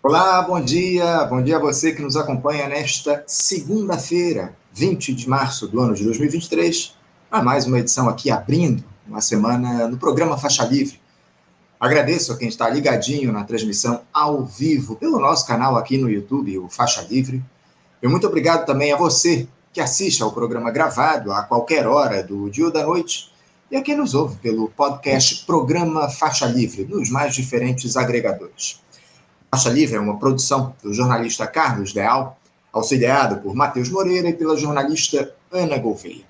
Olá, bom dia. Bom dia a você que nos acompanha nesta segunda-feira, 20 de março do ano de 2023, a mais uma edição aqui abrindo uma semana no programa Faixa Livre. Agradeço a quem está ligadinho na transmissão ao vivo pelo nosso canal aqui no YouTube, o Faixa Livre. E muito obrigado também a você que assiste ao programa gravado a qualquer hora do dia ou da noite e a quem nos ouve pelo podcast Programa Faixa Livre, nos mais diferentes agregadores. Faixa Livre é uma produção do jornalista Carlos Leal, auxiliado por Matheus Moreira e pela jornalista Ana Gouveia.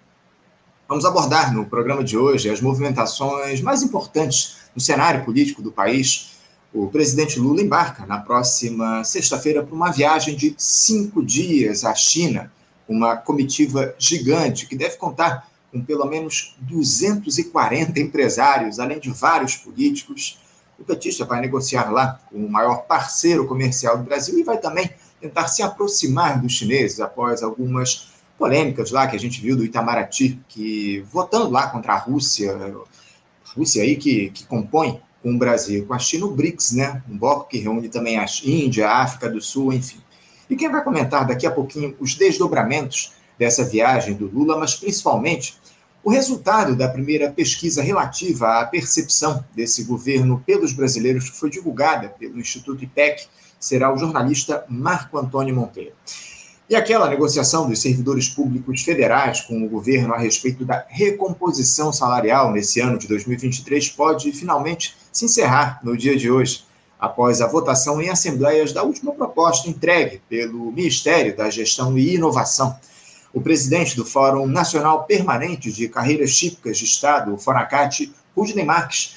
Vamos abordar no programa de hoje as movimentações mais importantes no cenário político do país. O presidente Lula embarca na próxima sexta-feira para uma viagem de cinco dias à China, uma comitiva gigante que deve contar com pelo menos 240 empresários, além de vários políticos o petista vai negociar lá com o maior parceiro comercial do Brasil e vai também tentar se aproximar dos chineses após algumas polêmicas lá que a gente viu do Itamaraty, que votando lá contra a Rússia, a Rússia aí que, que compõe com o Brasil, com a China, o BRICS, né? Um bloco que reúne também a Índia, a África do Sul, enfim. E quem vai comentar daqui a pouquinho os desdobramentos dessa viagem do Lula, mas principalmente o resultado da primeira pesquisa relativa à percepção desse governo pelos brasileiros, que foi divulgada pelo Instituto IPEC, será o jornalista Marco Antônio Monteiro. E aquela negociação dos servidores públicos federais com o governo a respeito da recomposição salarial nesse ano de 2023 pode finalmente se encerrar no dia de hoje, após a votação em assembleias da última proposta entregue pelo Ministério da Gestão e Inovação o presidente do Fórum Nacional Permanente de Carreiras Típicas de Estado, o FONACAT, Rudney Marques,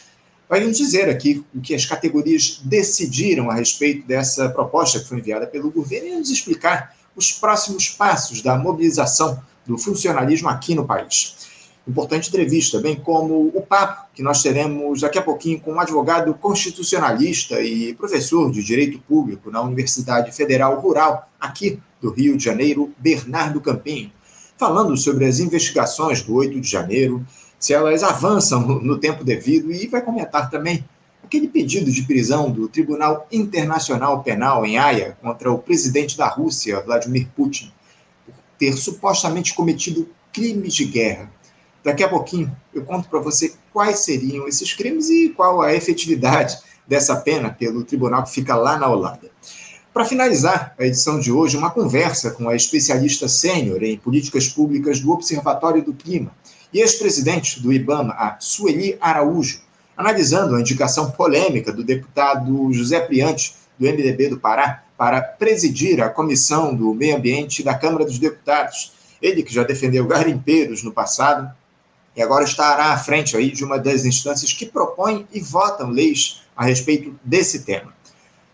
vai nos dizer aqui o que as categorias decidiram a respeito dessa proposta que foi enviada pelo governo e nos explicar os próximos passos da mobilização do funcionalismo aqui no país. Importante entrevista, bem como o papo que nós teremos daqui a pouquinho com um advogado constitucionalista e professor de Direito Público na Universidade Federal Rural, aqui do Rio de Janeiro, Bernardo Campinho, falando sobre as investigações do 8 de janeiro, se elas avançam no tempo devido, e vai comentar também aquele pedido de prisão do Tribunal Internacional Penal em Haia contra o presidente da Rússia, Vladimir Putin, por ter supostamente cometido crimes de guerra. Daqui a pouquinho eu conto para você quais seriam esses crimes e qual a efetividade dessa pena pelo tribunal que fica lá na Holanda. Para finalizar a edição de hoje, uma conversa com a especialista sênior em políticas públicas do Observatório do Clima e ex-presidente do IBAMA, a Sueli Araújo, analisando a indicação polêmica do deputado José Priante, do MDB do Pará, para presidir a Comissão do Meio Ambiente da Câmara dos Deputados. Ele que já defendeu garimpeiros no passado e agora estará à frente aí de uma das instâncias que propõem e votam leis a respeito desse tema.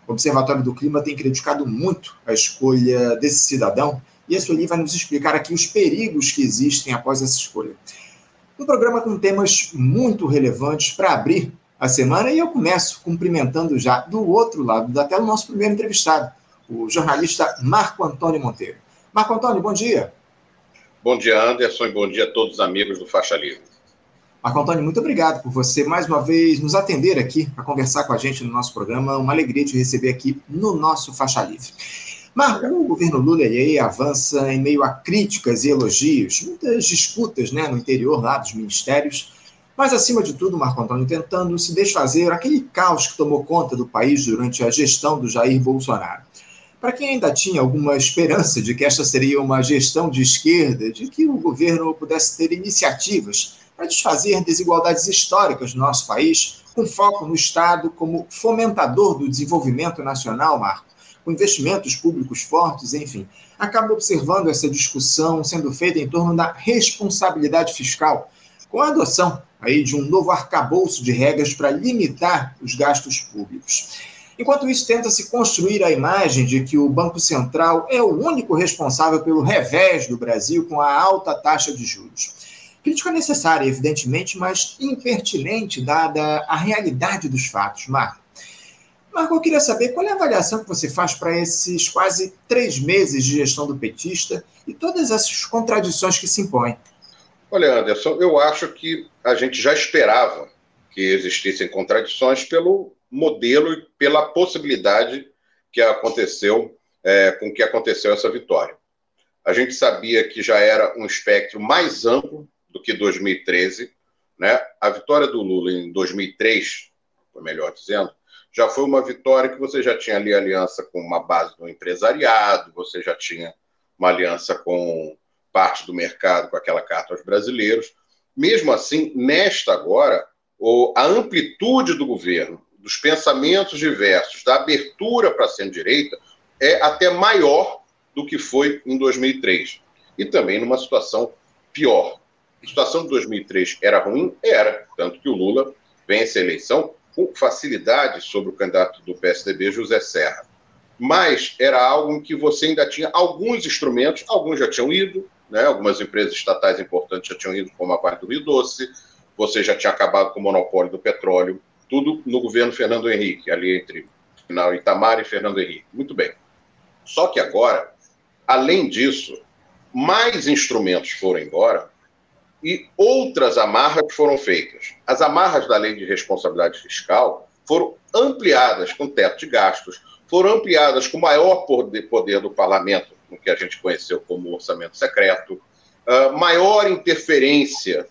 O Observatório do Clima tem criticado muito a escolha desse cidadão e a Sueli vai nos explicar aqui os perigos que existem após essa escolha. Um programa com temas muito relevantes para abrir a semana e eu começo cumprimentando já do outro lado da tela o nosso primeiro entrevistado, o jornalista Marco Antônio Monteiro. Marco Antônio, bom dia. Bom dia, Anderson, e bom dia a todos os amigos do Faixa Livre. Marco Antônio, muito obrigado por você mais uma vez nos atender aqui para conversar com a gente no nosso programa. Uma alegria te receber aqui no nosso Faixa Livre. Marco, o governo Lula aí avança em meio a críticas e elogios, muitas disputas né, no interior lá dos ministérios, mas acima de tudo, Marco Antônio, tentando se desfazer aquele caos que tomou conta do país durante a gestão do Jair Bolsonaro. Para quem ainda tinha alguma esperança de que esta seria uma gestão de esquerda, de que o governo pudesse ter iniciativas para desfazer desigualdades históricas no nosso país, com foco no Estado como fomentador do desenvolvimento nacional, Marco, com investimentos públicos fortes, enfim. Acaba observando essa discussão sendo feita em torno da responsabilidade fiscal, com a adoção aí de um novo arcabouço de regras para limitar os gastos públicos. Enquanto isso, tenta-se construir a imagem de que o Banco Central é o único responsável pelo revés do Brasil com a alta taxa de juros. Crítica necessária, evidentemente, mas impertinente, dada a realidade dos fatos. Marco, Marco, eu queria saber qual é a avaliação que você faz para esses quase três meses de gestão do petista e todas essas contradições que se impõem. Olha, Anderson, eu acho que a gente já esperava que existissem contradições pelo modelo e pela possibilidade que aconteceu é, com que aconteceu essa vitória. A gente sabia que já era um espectro mais amplo do que 2013, né? A vitória do Lula em 2003, melhor dizendo, já foi uma vitória que você já tinha ali aliança com uma base do empresariado, você já tinha uma aliança com parte do mercado, com aquela carta aos brasileiros. Mesmo assim, nesta agora, a amplitude do governo, dos pensamentos diversos, da abertura para a centro-direita, é até maior do que foi em 2003. E também numa situação pior. A situação de 2003 era ruim? Era. Tanto que o Lula vence a eleição com facilidade sobre o candidato do PSDB, José Serra. Mas era algo em que você ainda tinha alguns instrumentos, alguns já tinham ido, né? algumas empresas estatais importantes já tinham ido, como a parte do Rio Doce, você já tinha acabado com o monopólio do petróleo, tudo no governo Fernando Henrique, ali entre final Itamar e Fernando Henrique. Muito bem. Só que agora, além disso, mais instrumentos foram embora e outras amarras foram feitas. As amarras da lei de responsabilidade fiscal foram ampliadas com teto de gastos, foram ampliadas com maior poder do parlamento, no que a gente conheceu como orçamento secreto, uh, maior interferência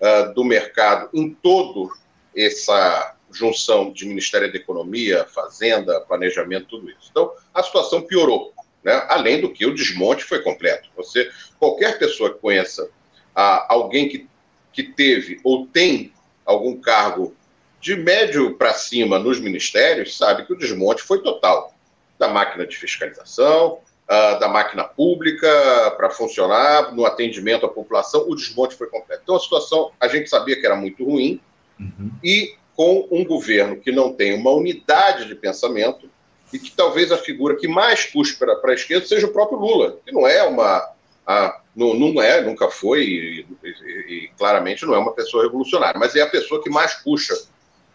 uh, do mercado em todo essa junção de Ministério da Economia, Fazenda, Planejamento, tudo isso. Então, a situação piorou, né? além do que o desmonte foi completo. Você, qualquer pessoa que conheça a alguém que, que teve ou tem algum cargo de médio para cima nos ministérios, sabe que o desmonte foi total da máquina de fiscalização, uh, da máquina pública para funcionar, no atendimento à população, o desmonte foi completo. Então a situação, a gente sabia que era muito ruim, uhum. e com um governo que não tem uma unidade de pensamento, e que talvez a figura que mais puxe para a esquerda seja o próprio Lula, que não é uma a, não, não é, nunca foi, e, e, e, claramente não é uma pessoa revolucionária, mas é a pessoa que mais puxa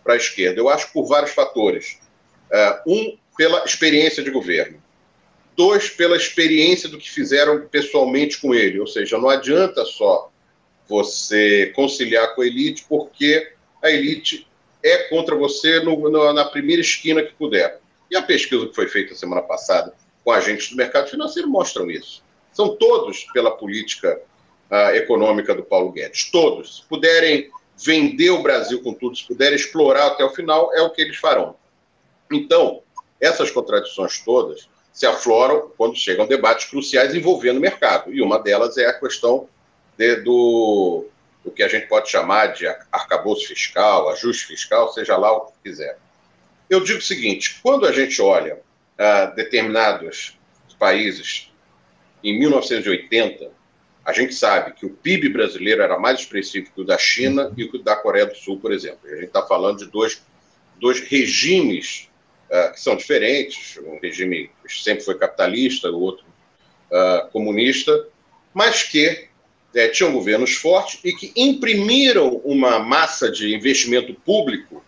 para a esquerda. Eu acho por vários fatores. Uh, um, pela experiência de governo. Dois, pela experiência do que fizeram pessoalmente com ele. Ou seja, não adianta só você conciliar com a elite, porque a elite é contra você no, no, na primeira esquina que puder. E a pesquisa que foi feita semana passada com agentes do mercado financeiro mostram isso. São todos pela política uh, econômica do Paulo Guedes. Todos. Se puderem vender o Brasil com tudo, se puderem explorar até o final, é o que eles farão. Então, essas contradições todas se afloram quando chegam debates cruciais envolvendo o mercado. E uma delas é a questão de, do, do que a gente pode chamar de arcabouço fiscal, ajuste fiscal, seja lá o que quiser. Eu digo o seguinte: quando a gente olha uh, determinados países em 1980, a gente sabe que o PIB brasileiro era mais expressivo que o da China e que o da Coreia do Sul, por exemplo. A gente está falando de dois, dois regimes uh, que são diferentes. Um regime sempre foi capitalista, o outro uh, comunista, mas que uh, tinham governos fortes e que imprimiram uma massa de investimento público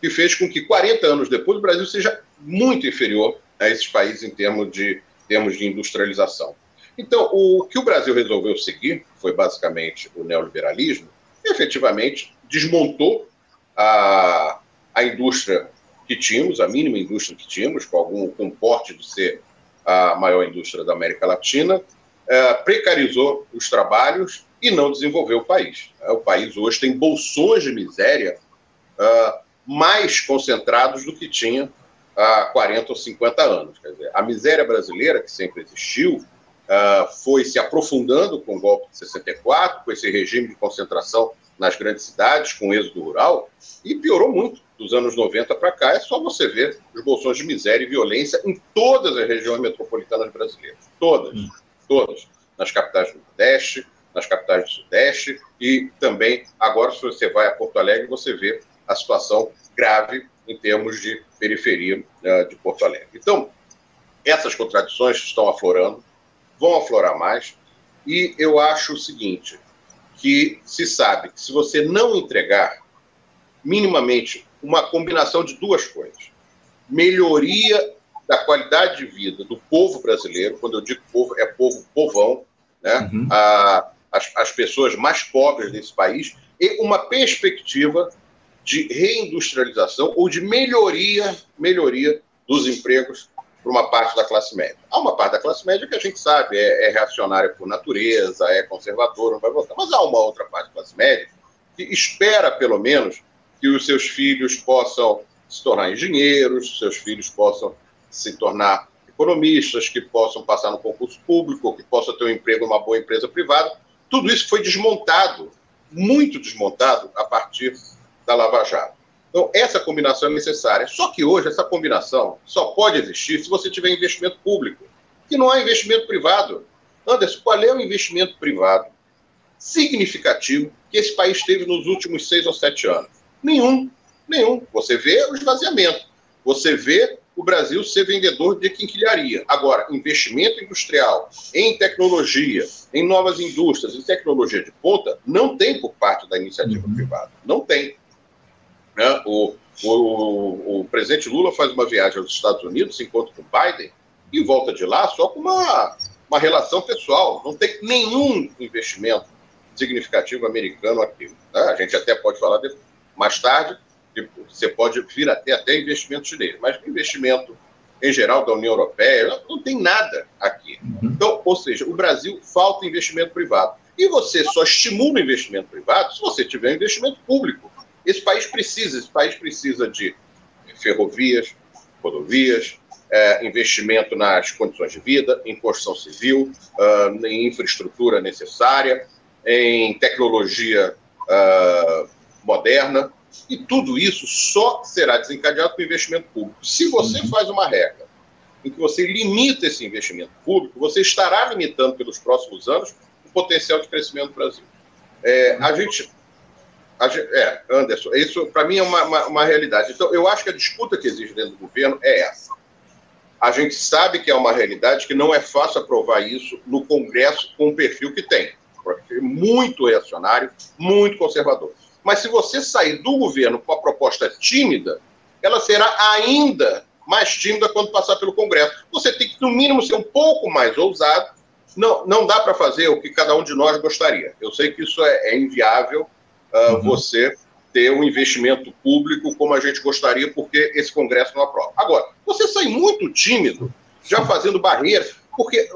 que fez com que 40 anos depois o Brasil seja muito inferior a esses países em termos de, termos de industrialização. Então, o que o Brasil resolveu seguir foi basicamente o neoliberalismo, e efetivamente desmontou a, a indústria que tínhamos, a mínima indústria que tínhamos, com algum com porte de ser a maior indústria da América Latina, é, precarizou os trabalhos e não desenvolveu o país. É, o país hoje tem bolsões de miséria é, mais concentrados do que tinha há 40 ou 50 anos. Quer dizer, a miséria brasileira, que sempre existiu, uh, foi se aprofundando com o golpe de 64, com esse regime de concentração nas grandes cidades, com o êxodo rural, e piorou muito dos anos 90 para cá. É só você ver os bolsões de miséria e violência em todas as regiões metropolitanas brasileiras. Todas, hum. todas. Nas capitais do Nordeste, nas capitais do Sudeste e também, agora, se você vai a Porto Alegre, você vê a situação grave em termos de periferia uh, de Porto Alegre. Então, essas contradições estão aflorando, vão aflorar mais. E eu acho o seguinte, que se sabe que se você não entregar minimamente uma combinação de duas coisas, melhoria da qualidade de vida do povo brasileiro, quando eu digo povo, é povo povão, né? Uhum. A, as, as pessoas mais pobres desse país, e uma perspectiva de reindustrialização ou de melhoria, melhoria dos empregos para uma parte da classe média. Há uma parte da classe média que a gente sabe é, é reacionária por natureza, é conservadora, não vai votar. Mas há uma outra parte da classe média que espera, pelo menos, que os seus filhos possam se tornar engenheiros, seus filhos possam se tornar economistas, que possam passar no concurso público, que possam ter um emprego numa boa empresa privada. Tudo isso foi desmontado, muito desmontado, a partir da Lava Jato. Então, essa combinação é necessária. Só que hoje, essa combinação só pode existir se você tiver investimento público, que não há investimento privado. Anderson, qual é o investimento privado significativo que esse país teve nos últimos seis ou sete anos? Nenhum. Nenhum. Você vê o esvaziamento. Você vê o Brasil ser vendedor de quinquilharia. Agora, investimento industrial em tecnologia, em novas indústrias, em tecnologia de ponta, não tem por parte da iniciativa uhum. privada. Não tem. Né? O, o, o, presidente Lula faz uma viagem aos Estados Unidos, se encontra com Biden e volta de lá só com uma, uma relação pessoal. Não tem nenhum investimento significativo americano aqui. Né? A gente até pode falar de, mais tarde, que você pode vir até, até investimento chinês, mas investimento em geral da União Europeia, não tem nada aqui. Uhum. Então, ou seja, o Brasil falta investimento privado. E você só estimula o investimento privado se você tiver investimento público. Esse país precisa, esse país precisa de ferrovias, rodovias, é, investimento nas condições de vida, em construção civil, uh, em infraestrutura necessária, em tecnologia uh, moderna, e tudo isso só será desencadeado com investimento público. Se você uhum. faz uma regra em que você limita esse investimento público, você estará limitando pelos próximos anos o potencial de crescimento do Brasil. É, a gente é, Anderson, isso para mim é uma, uma, uma, realidade. Então, eu acho que a disputa que existe dentro do governo é essa. A gente sabe que é uma realidade que não é fácil aprovar isso no Congresso com o perfil que tem. Muito reacionário, muito conservador. Mas se você sair do governo com a proposta tímida, ela será ainda mais tímida quando passar pelo Congresso. Você tem que, no mínimo, ser um pouco mais ousado. Não, não dá para fazer o que cada um de nós gostaria. Eu sei que isso é, é inviável, uh, uhum. você ter um investimento público como a gente gostaria, porque esse Congresso não aprova. Agora, você sai muito tímido, já fazendo barreiras, porque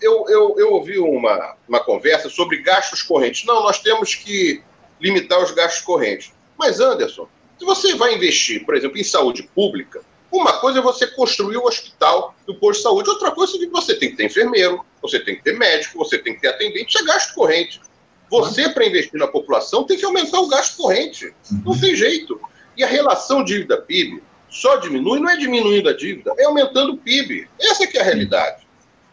eu, eu, eu ouvi uma, uma conversa sobre gastos correntes. Não, nós temos que limitar os gastos correntes. Mas, Anderson, se você vai investir, por exemplo, em saúde pública, uma coisa é você construir o hospital do posto de saúde, outra coisa é que você tem que ter enfermeiro, você tem que ter médico, você tem que ter atendente, isso é gasto corrente. Você, para investir na população, tem que aumentar o gasto corrente. Não tem jeito. E a relação dívida-PIB só diminui, não é diminuindo a dívida, é aumentando o PIB. Essa que é a realidade.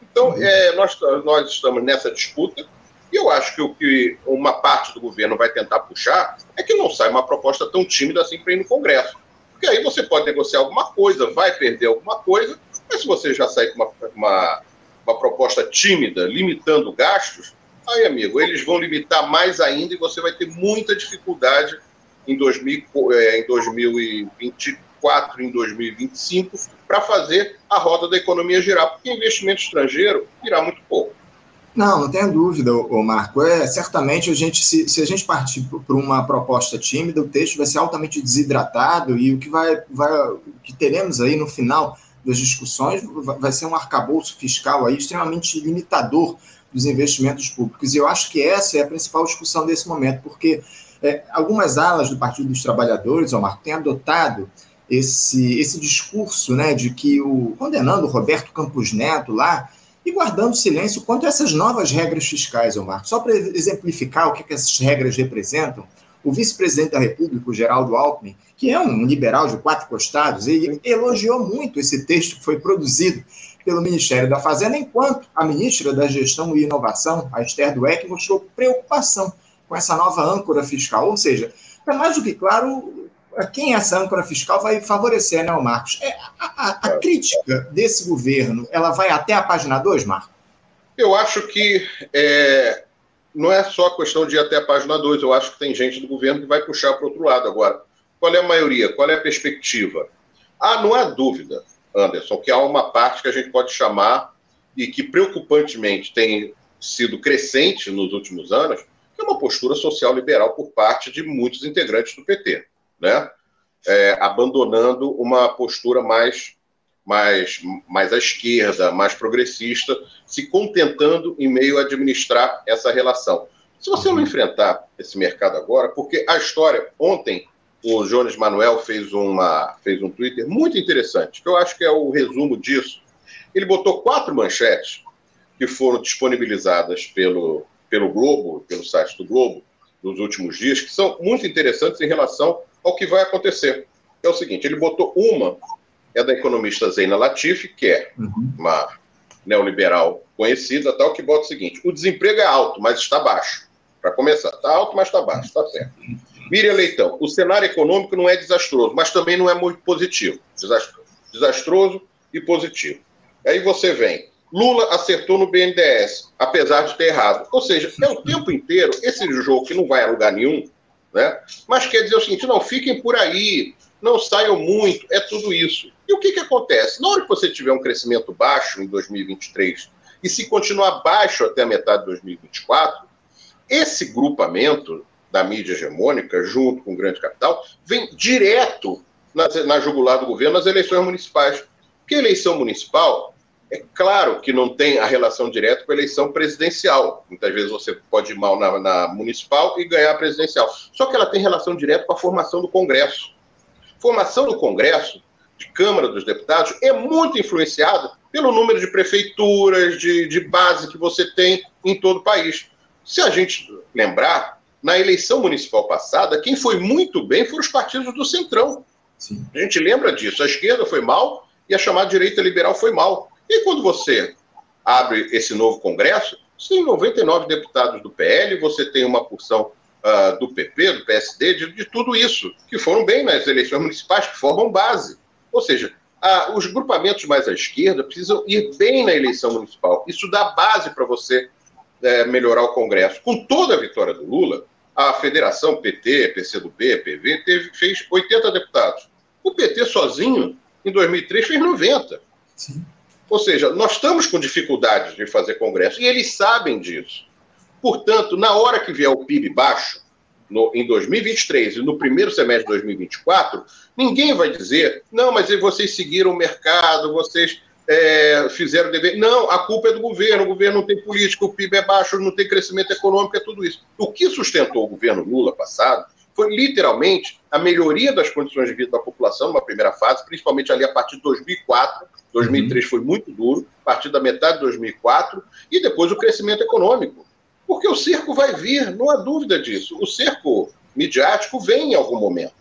Então, é, nós, nós estamos nessa disputa, e eu acho que o que uma parte do governo vai tentar puxar é que não saia uma proposta tão tímida assim para ir no Congresso. Porque aí você pode negociar alguma coisa, vai perder alguma coisa, mas se você já sair com uma, uma, uma proposta tímida, limitando gastos, Aí, amigo, eles vão limitar mais ainda e você vai ter muita dificuldade em, 2000, é, em 2024, em 2025, para fazer a roda da economia girar, porque investimento estrangeiro irá muito pouco. Não, não tenha dúvida, o Marco. É, certamente, a gente, se, se a gente partir por uma proposta tímida, o texto vai ser altamente desidratado e o que, vai, vai, o que teremos aí no final das discussões vai ser um arcabouço fiscal aí extremamente limitador dos investimentos públicos. E eu acho que essa é a principal discussão desse momento, porque é, algumas alas do Partido dos Trabalhadores, Omar, têm adotado esse, esse discurso né, de que o condenando o Roberto Campos Neto lá e guardando silêncio quanto a essas novas regras fiscais, Omar. Só para exemplificar o que, que essas regras representam, o vice-presidente da República, o Geraldo Alckmin, que é um liberal de quatro costados, ele elogiou muito esse texto que foi produzido pelo Ministério da Fazenda, enquanto a ministra da Gestão e Inovação, a Esther Dweck, mostrou preocupação com essa nova âncora fiscal. Ou seja, é mais do que claro a quem essa âncora fiscal vai favorecer, né, Marcos? É, a, a, a crítica desse governo, ela vai até a página 2, Marcos? Eu acho que é, não é só questão de ir até a página 2, eu acho que tem gente do governo que vai puxar para o outro lado agora. Qual é a maioria? Qual é a perspectiva? Ah, não há dúvida. Anderson, que há uma parte que a gente pode chamar e que preocupantemente tem sido crescente nos últimos anos, que é uma postura social liberal por parte de muitos integrantes do PT, né? É, abandonando uma postura mais, mais, mais à esquerda, mais progressista, se contentando em meio a administrar essa relação. Se você não uhum. enfrentar esse mercado agora, porque a história, ontem o Jones Manuel fez, uma, fez um Twitter muito interessante, que eu acho que é o resumo disso. Ele botou quatro manchetes que foram disponibilizadas pelo, pelo Globo, pelo site do Globo, nos últimos dias, que são muito interessantes em relação ao que vai acontecer. É o seguinte, ele botou uma, é da economista Zeina Latifi, que é uhum. uma neoliberal conhecida, tal, que bota o seguinte, o desemprego é alto, mas está baixo. Para começar, está alto, mas está baixo, está certo. Miriam Leitão, o cenário econômico não é desastroso, mas também não é muito positivo. Desastroso, e positivo. Aí você vem, Lula acertou no BNDES, apesar de ter errado. Ou seja, é o tempo inteiro esse jogo que não vai a lugar nenhum, né? mas quer dizer o seguinte: não fiquem por aí, não saiam muito, é tudo isso. E o que, que acontece? Na hora que você tiver um crescimento baixo em 2023 e se continuar baixo até a metade de 2024, esse grupamento da mídia hegemônica, junto com o grande capital, vem direto na, na jugular do governo nas eleições municipais. Porque a eleição municipal é claro que não tem a relação direta com a eleição presidencial. Muitas vezes você pode ir mal na, na, municipal e ganhar a presidencial. Só que ela tem relação direta com a formação do Congresso. Formação do Congresso, de Câmara dos Deputados, é muito influenciada pelo número de prefeituras, de, de base que você tem em todo o país. Se a gente lembrar, na eleição municipal passada, quem foi muito bem foram os partidos do Centrão. Sim. A gente lembra disso. A esquerda foi mal e a chamada direita liberal foi mal. E quando você abre esse novo Congresso, tem 99 deputados do PL, você tem uma porção uh, do PP, do PSD, de, de, tudo isso, que foram bem nas eleições municipais, que formam base. Ou seja, uh, os grupamentos mais à esquerda precisam ir bem na eleição municipal. Isso dá base para você uh, melhorar o Congresso. Com toda a vitória do Lula, a federação PT, PCdoB, PV, teve, fez 80 deputados. O PT sozinho, em 2003, fez 90. Sim. Ou seja, nós estamos com dificuldades de fazer congresso e eles sabem disso. Portanto, na hora que vier o PIB baixo, no, em 2023 e no primeiro semestre de 2024, ninguém vai dizer, não, mas vocês seguiram o mercado, vocês é, fizeram dever. Não, a culpa é do governo, o governo não tem política, o PIB é baixo, não tem crescimento econômico, é tudo isso. O que sustentou o governo Lula passado foi literalmente a melhoria das condições de vida da população numa primeira fase, principalmente ali a partir de 2004, 2003 foi muito duro, a partir da metade de 2004, e depois o crescimento econômico. Porque o cerco vai vir, não há dúvida disso. O cerco midiático vem em algum momento.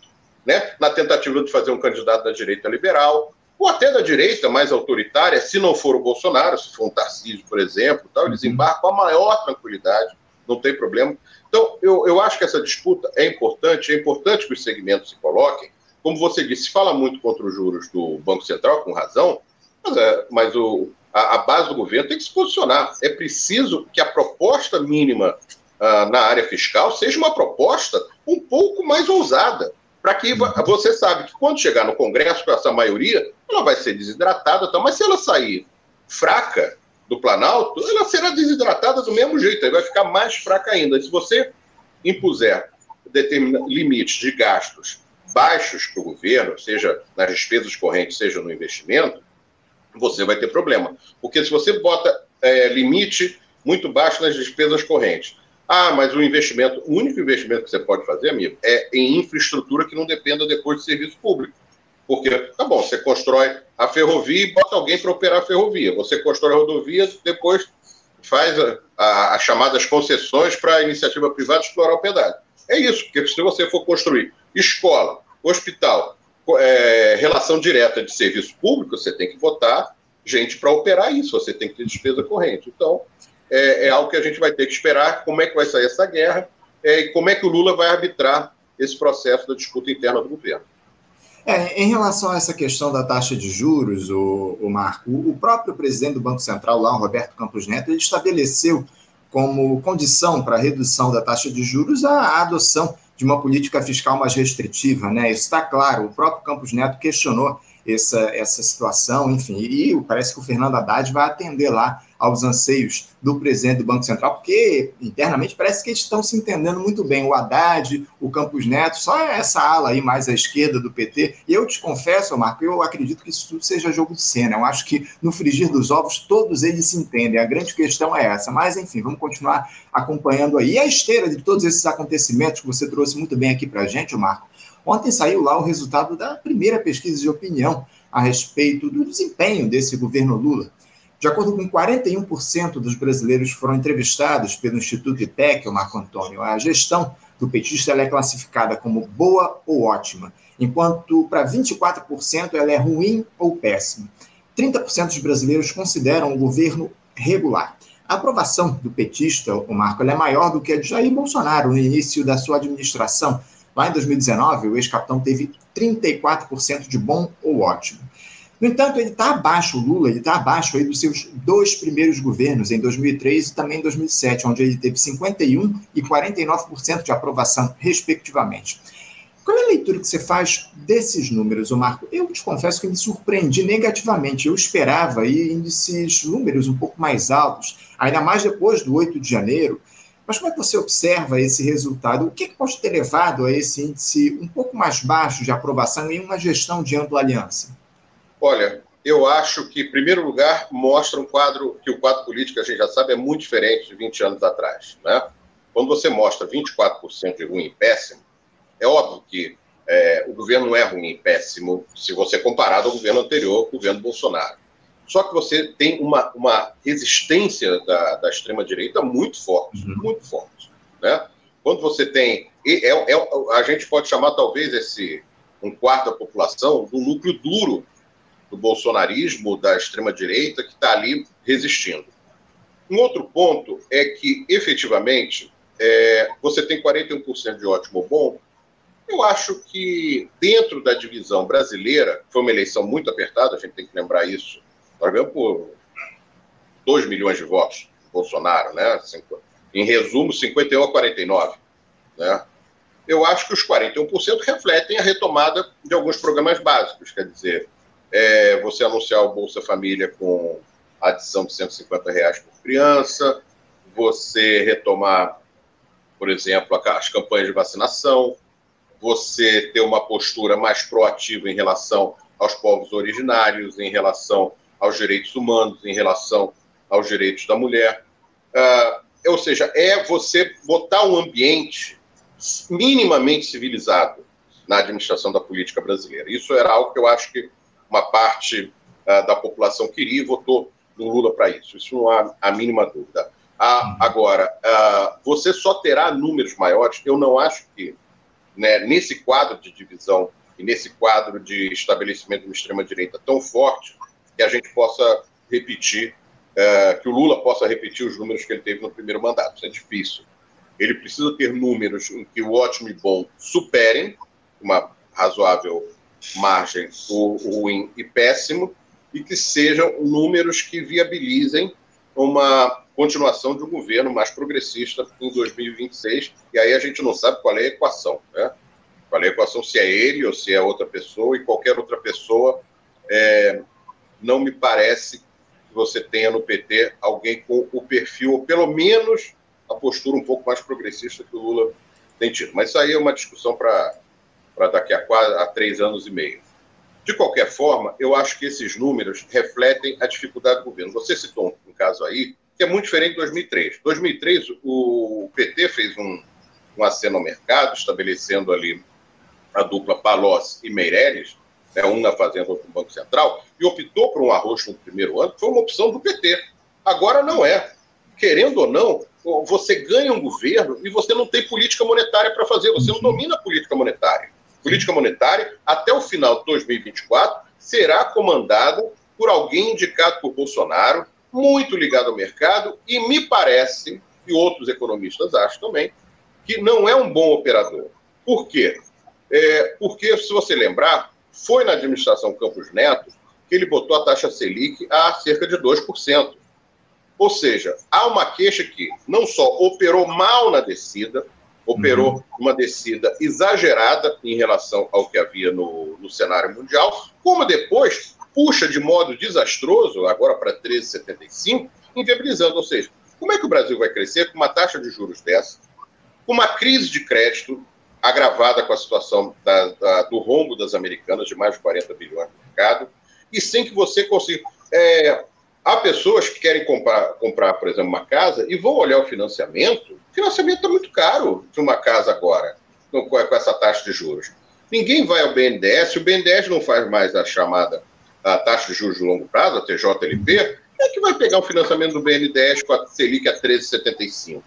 Né? Na tentativa de fazer um candidato da direita liberal, ou até da direita mais autoritária, se não for o Bolsonaro, se for um Tarcísio, por exemplo, tal, eles uhum. embarcam com a maior tranquilidade, não tem problema. Então, eu, eu acho que essa disputa é importante, é importante que os segmentos se coloquem. Como você disse, fala muito contra os juros do Banco Central, com razão, mas, é, mas o, a, a, base do governo tem que se posicionar. É preciso que a proposta mínima uh, na área fiscal seja uma proposta um pouco mais ousada. Para que você sabe que quando chegar no Congresso com essa maioria, ela vai ser desidratada, mas se ela sair fraca do Planalto, ela será desidratada do mesmo jeito, aí vai ficar mais fraca ainda. Se você impuser limites de gastos baixos para o governo, seja nas despesas correntes, seja no investimento, você vai ter problema. Porque se você bota é, limite muito baixo nas despesas correntes, ah, mas o investimento, o único investimento que você pode fazer, amigo, é em infraestrutura que não dependa depois de serviço público. Porque, tá bom, você constrói a ferrovia e bota alguém para operar a ferrovia. Você constrói a rodovia, depois faz as chamadas concessões para a iniciativa privada explorar o pedágio. É isso, porque se você for construir escola, hospital, é, relação direta de serviço público, você tem que botar gente para operar isso, você tem que ter despesa corrente. Então, é, é, algo que a gente vai ter que esperar como é que vai sair essa guerra é, e como é que o Lula vai arbitrar esse processo da disputa interna do governo. É, em relação a essa questão da taxa de juros, o, o Marco, o próprio presidente do Banco Central, lá, Roberto Campos Neto, ele estabeleceu como condição para a redução da taxa de juros a adoção de uma política fiscal mais restritiva, né? Isso está claro. O próprio Campos Neto questionou essa, essa situação, enfim. E parece que o Fernando Haddad vai atender lá aos anseios do presidente do Banco Central, porque internamente parece que eles estão se entendendo muito bem. O Haddad, o Campos Neto, só essa ala aí mais à esquerda do PT. E eu te confesso, Marco, eu acredito que isso tudo seja jogo de cena. Eu acho que no frigir dos ovos todos eles se entendem. A grande questão é essa. Mas, enfim, vamos continuar acompanhando aí. E a esteira de todos esses acontecimentos que você trouxe muito bem aqui para a gente, Marco, Ontem saiu lá o resultado da primeira pesquisa de opinião a respeito do desempenho desse governo Lula. De acordo com 41% dos brasileiros foram entrevistados pelo Instituto IPEC, o Marco Antônio, a gestão do petista é classificada como boa ou ótima, enquanto para 24% ela é ruim ou péssima. 30% dos brasileiros consideram o governo regular. A aprovação do petista, o Marco, é maior do que a de Jair Bolsonaro no início da sua administração, Lá em 2019, o ex-capitão teve 34% de bom ou ótimo. No entanto, ele está abaixo, o Lula, ele está abaixo aí dos seus dois primeiros governos, em 2003 e também em 2007, onde ele teve 51% e 49% de aprovação, respectivamente. Qual é a leitura que você faz desses números, Marco? Eu te confesso que me surpreendi negativamente. Eu esperava aí índices, números um pouco mais altos, ainda mais depois do 8 de janeiro, mas como é que você observa esse resultado? O que, é que pode ter levado a esse índice um pouco mais baixo de aprovação em uma gestão de ampla aliança? Olha, eu acho que, em primeiro lugar, mostra um quadro que o quadro político, a gente já sabe, é muito diferente de 20 anos atrás. Né? Quando você mostra 24% de ruim e péssimo, é óbvio que é, o governo não é ruim e péssimo se você comparado ao governo anterior, o governo Bolsonaro. Só que você tem uma, uma resistência da, da extrema-direita muito forte, uhum. muito forte. Né? Quando você tem. É, é, a gente pode chamar, talvez, esse um quarto da população do núcleo duro do bolsonarismo, da extrema-direita, que está ali resistindo. Um outro ponto é que, efetivamente, é, você tem 41% de ótimo bom. Eu acho que, dentro da divisão brasileira, foi uma eleição muito apertada, a gente tem que lembrar isso, nós ganhamos por 2 milhões de votos, Bolsonaro, né? Em resumo, 51 a 49. Né? Eu acho que os 41% refletem a retomada de alguns programas básicos, quer dizer, é, você anunciar o Bolsa Família com adição de 150 reais por criança, você retomar, por exemplo, as campanhas de vacinação, você ter uma postura mais proativa em relação aos povos originários, em relação aos direitos humanos, em relação aos direitos da mulher. Uh, ou seja, é você botar um ambiente minimamente civilizado na administração da política brasileira. Isso era algo que eu acho que uma parte uh, da população queria e votou no Lula para isso. Isso não há a mínima dúvida. Ah, agora, uh, você só terá números maiores. Eu não acho que né, nesse quadro de divisão e nesse quadro de estabelecimento de uma extrema-direita tão forte, que a gente possa repetir, que o Lula possa repetir os números que ele teve no primeiro mandato. Isso é difícil. Ele precisa ter números em que o ótimo e bom superem uma razoável margem o ruim e péssimo e que sejam números que viabilizem uma continuação de um governo mais progressista em 2026. E aí a gente não sabe qual é a equação, né? Qual é a equação, se é ele ou se é outra pessoa, e qualquer outra pessoa é, não me parece que você tenha no PT alguém com o perfil, ou pelo menos a postura um pouco mais progressista que o Lula tem tido. Mas isso aí é uma discussão para daqui a, quase, a três anos e meio. De qualquer forma, eu acho que esses números refletem a dificuldade do governo. Você citou um, caso aí que é muito diferente de 2003. 2003, o PT fez um, um aceno ao mercado, estabelecendo ali a dupla Palocci e Meirelles, né, um na Fazenda, outro no Banco Central, e optou por um arroxo no primeiro ano, foi uma opção do PT. Agora não é. Querendo ou não, você ganha um governo e você não tem política monetária para fazer, você não domina a política monetária. Política monetária, até o final de 2024, será comandada por alguém indicado por Bolsonaro, muito ligado ao mercado, e me parece, e outros economistas acham também, que não é um bom operador. Por quê? É, porque, se você lembrar, foi na administração Campos Neto que ele botou a taxa Selic a cerca de 2%. Ou seja, há uma queixa que não só operou mal na descida, operou uhum. uma descida exagerada em relação ao que havia no, no cenário mundial, como depois puxa de modo desastroso, agora para 13,75, inviabilizando. Ou seja, como é que o Brasil vai crescer com uma taxa de juros dessa, com uma crise de crédito agravada com a situação da, da, do rombo das americanas, de mais de 40 bilhões no mercado, e sem que você consiga. É, há pessoas que querem comprar, comprar, por exemplo, uma casa e vão olhar o financiamento. O financiamento está muito caro de uma casa agora, com, essa taxa de juros. Ninguém vai ao BNDES, o BNDES não faz mais a chamada a taxa de juros de longo prazo, a TJLP, é que vai pegar o financiamento do BNDES com a Selic a 13,75?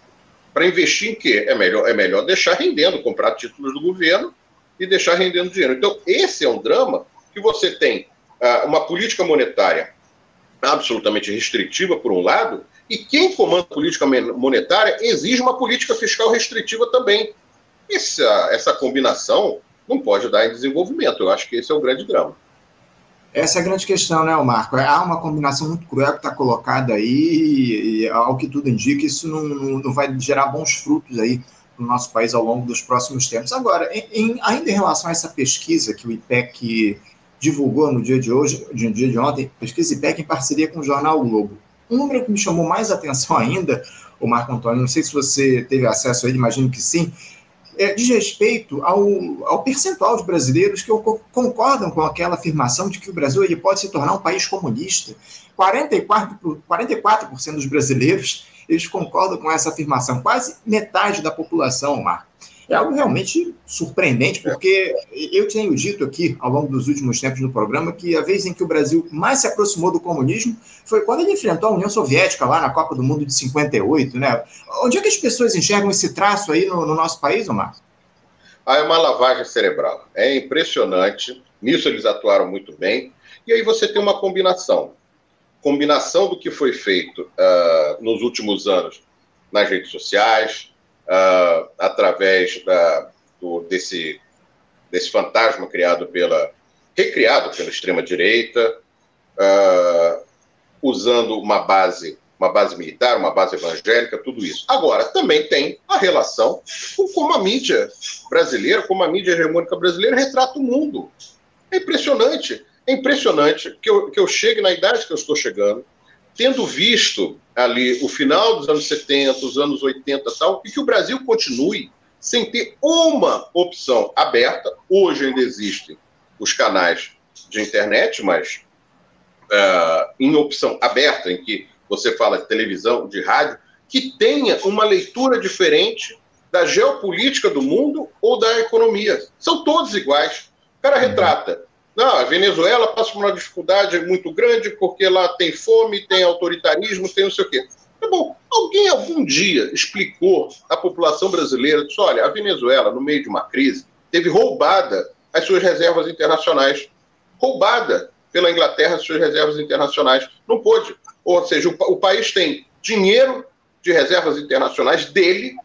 Para investir em quê? É melhor, é melhor deixar rendendo, comprar títulos do governo e deixar rendendo dinheiro. Então, esse é um drama que você tem uh, uma política monetária absolutamente restritiva, por um lado, e quem comanda a política monetária exige uma política fiscal restritiva também. Essa, essa combinação não pode dar em desenvolvimento. Eu acho que esse é o grande drama. Essa é a grande questão, né, Marco? Há uma combinação muito cruel que está colocada aí, e, ao que tudo indica, isso não, não vai gerar bons frutos aí no nosso país ao longo dos próximos tempos. Agora, em, ainda em relação a essa pesquisa que o IPEC divulgou no dia de hoje, no dia de ontem, pesquisa IPEC em parceria com o jornal Globo. Um número que me chamou mais atenção ainda, o Marco Antônio, não sei se você teve acesso a ele, imagino que sim, é, diz respeito ao, ao percentual de brasileiros que concordam com aquela afirmação de que o Brasil ele pode se tornar um país comunista. 44%, 44 dos brasileiros eles concordam com essa afirmação, quase metade da população, Marco. É algo realmente surpreendente, porque eu tenho dito aqui, ao longo dos últimos tempos no programa, que a vez em que o Brasil mais se aproximou do comunismo foi quando ele enfrentou a União Soviética lá na Copa do Mundo de 58, né? Onde é que as pessoas enxergam esse traço aí no, no nosso país, Omar? Ah, é uma lavagem cerebral. É impressionante. Nisso eles atuaram muito bem. E aí você tem uma combinação. Combinação do que foi feito uh, nos últimos anos nas redes sociais, uh, através da, do, desse, desse fantasma criado pela recriado pela extrema direita, uh, usando uma base uma base militar, uma base evangélica, tudo isso. Agora, também tem a relação com como a mídia brasileira, como a mídia hegemônica brasileira retrata o mundo. É impressionante. É impressionante que eu, que eu chegue na idade que eu estou chegando, tendo visto ali o final dos anos 70, os anos 80 e tal, e que o Brasil continue sem ter uma opção aberta. Hoje ainda existem os canais de internet, mas uh, em opção aberta, em que você fala de televisão, de rádio, que tenha uma leitura diferente da geopolítica do mundo ou da economia. São todos iguais. O cara retrata não, a Venezuela passa por uma dificuldade muito grande porque lá tem fome, tem autoritarismo, tem não sei o quê. Tá bom, alguém algum dia explicou à população brasileira, disse, olha, a Venezuela, no meio de uma crise, teve roubada as suas reservas internacionais. Roubada pela Inglaterra as suas reservas internacionais. Não pôde. Ou seja, o, o país tem dinheiro de reservas internacionais dele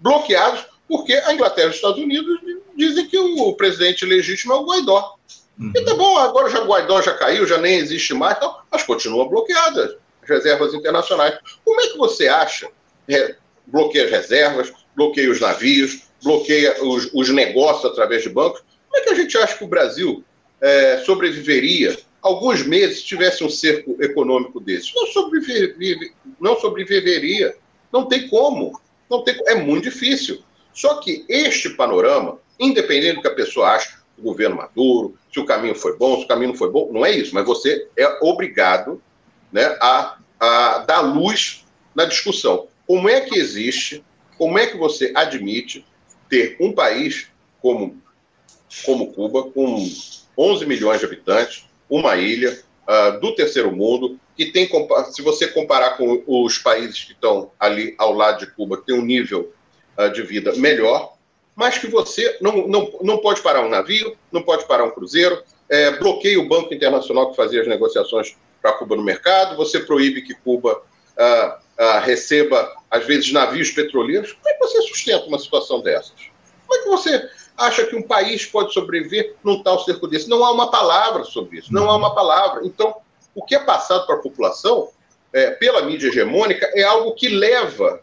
bloqueados porque a Inglaterra e os Estados Unidos dizem que o presidente legítimo é o Guaidó. Uhum. E tá bom, agora já Guaidó já caiu, já nem existe mais, então, mas continua bloqueada as reservas internacionais. Como é que você acha? É, bloqueia as reservas, bloqueia os navios, bloqueia os, os, negócios através de bancos. Como é que a gente acha que o Brasil é, sobreviveria alguns meses se tivesse um cerco econômico desse? Não, sobrevive, não sobreviveria. Não tem como. Não tem, é muito difícil. Só que este panorama, independente do que a pessoa acha, o governo Maduro, se o caminho foi bom, se o caminho não foi bom, não é isso, mas você é obrigado né, a, a dar luz na discussão. Como é que existe, como é que você admite ter um país como, como Cuba, com 11 milhões de habitantes, uma ilha uh, do terceiro mundo, que tem, se você comparar com os países que estão ali ao lado de Cuba, que tem um nível uh, de vida melhor, mas que você não, não, não pode parar um navio, não pode parar um cruzeiro, é, bloqueia o Banco Internacional que fazia as negociações para Cuba no mercado, você proíbe que Cuba ah, ah, receba, às vezes, navios petroleiros. Como é que você sustenta uma situação dessas? Como é que você acha que um país pode sobreviver num tal cerco desse? Não há uma palavra sobre isso, não há uma palavra. Então, o que é passado para a população, é, pela mídia hegemônica, é algo que leva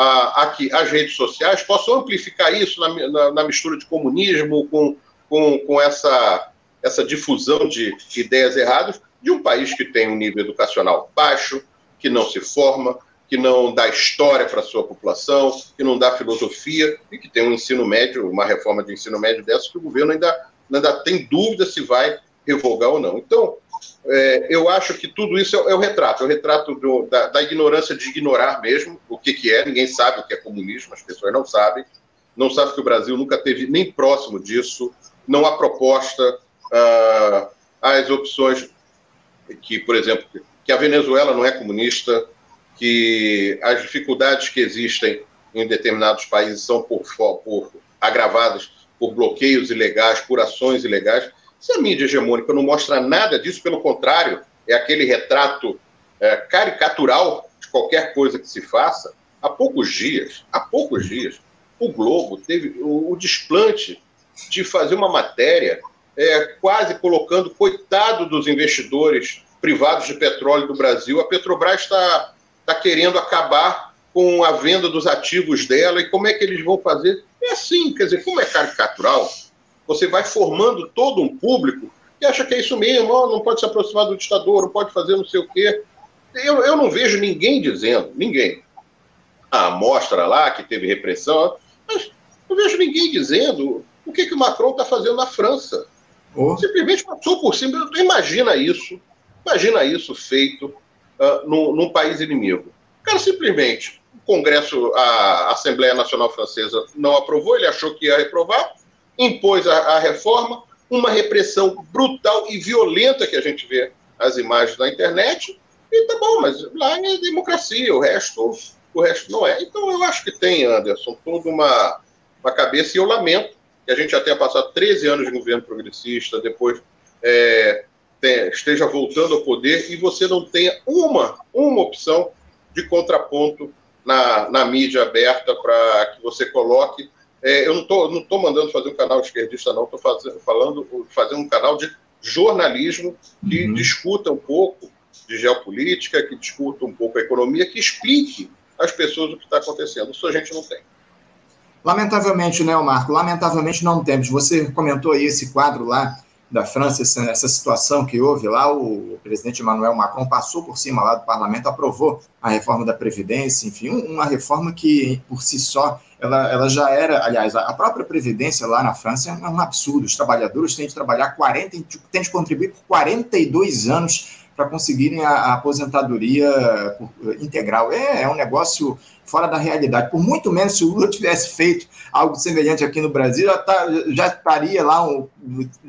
ah, aqui as redes sociais possam amplificar isso na, na, na mistura de comunismo com, com, com essa, essa difusão de ideias erradas de um país que tem um nível educacional baixo, que não se forma, que não dá história para a sua população, que não dá filosofia e que tem um ensino médio, uma reforma de ensino médio dessa que o governo ainda, ainda tem dúvida se vai revogar ou não. Então, é, eu acho que tudo isso é, é o retrato, é o retrato do, da, da, ignorância de ignorar mesmo o que, que é. Ninguém sabe o que é comunismo, as pessoas não sabem. Não sabem que o Brasil nunca teve nem próximo disso. Não há proposta, ah, as opções que, por exemplo, que a Venezuela não é comunista, que as dificuldades que existem em determinados países são por, por agravadas por bloqueios ilegais, por ações ilegais. Se a mídia hegemônica não mostra nada disso, pelo contrário, é aquele retrato é, caricatural de qualquer coisa que se faça, há poucos dias, há poucos dias, o Globo teve o, o desplante de fazer uma matéria é, quase colocando coitado dos investidores privados de petróleo do Brasil. A Petrobras está tá querendo acabar com a venda dos ativos dela e como é que eles vão fazer? É assim, quer dizer, como é caricatural, você vai formando todo um público que acha que é isso mesmo, oh, não pode se aproximar do ditador, não pode fazer não sei o quê. Eu, eu não vejo ninguém dizendo, ninguém. A amostra lá, que teve repressão, mas não vejo ninguém dizendo o que, que o Macron está fazendo na França. Oh. Simplesmente passou por cima. Imagina isso, imagina isso feito uh, num, num país inimigo. O cara simplesmente, o Congresso, a Assembleia Nacional Francesa não aprovou, ele achou que ia reprovar, impôs a, a reforma, uma repressão brutal e violenta que a gente vê as imagens na internet, e tá bom, mas lá é democracia, o resto, o resto não é. Então eu acho que tem, Anderson, toda uma, uma cabeça, e eu lamento que a gente já tenha passado 13 anos de governo progressista, depois é, esteja voltando ao poder e você não tenha uma, uma opção de contraponto na, na mídia aberta para que você coloque é, eu não estou não tô mandando fazer um canal esquerdista, não, estou falando fazer um canal de jornalismo que uhum. discuta um pouco de geopolítica, que discuta um pouco a economia, que explique às pessoas o que está acontecendo. Isso a gente não tem. Lamentavelmente, né, Marco? Lamentavelmente não temos. Você comentou aí esse quadro lá da França, essa, situação que houve lá, o presidente Emmanuel Macron passou por cima lá do parlamento, aprovou a reforma da Previdência, enfim, uma reforma que, por si só, ela, ela já era, aliás, a própria Previdência lá na França é um absurdo, os trabalhadores têm de trabalhar 40, têm de contribuir por 42 anos para conseguirem a, a aposentadoria integral. É, é um negócio fora da realidade. Por muito menos, se o Lula tivesse feito algo semelhante aqui no Brasil, já, tá, já estaria lá, um,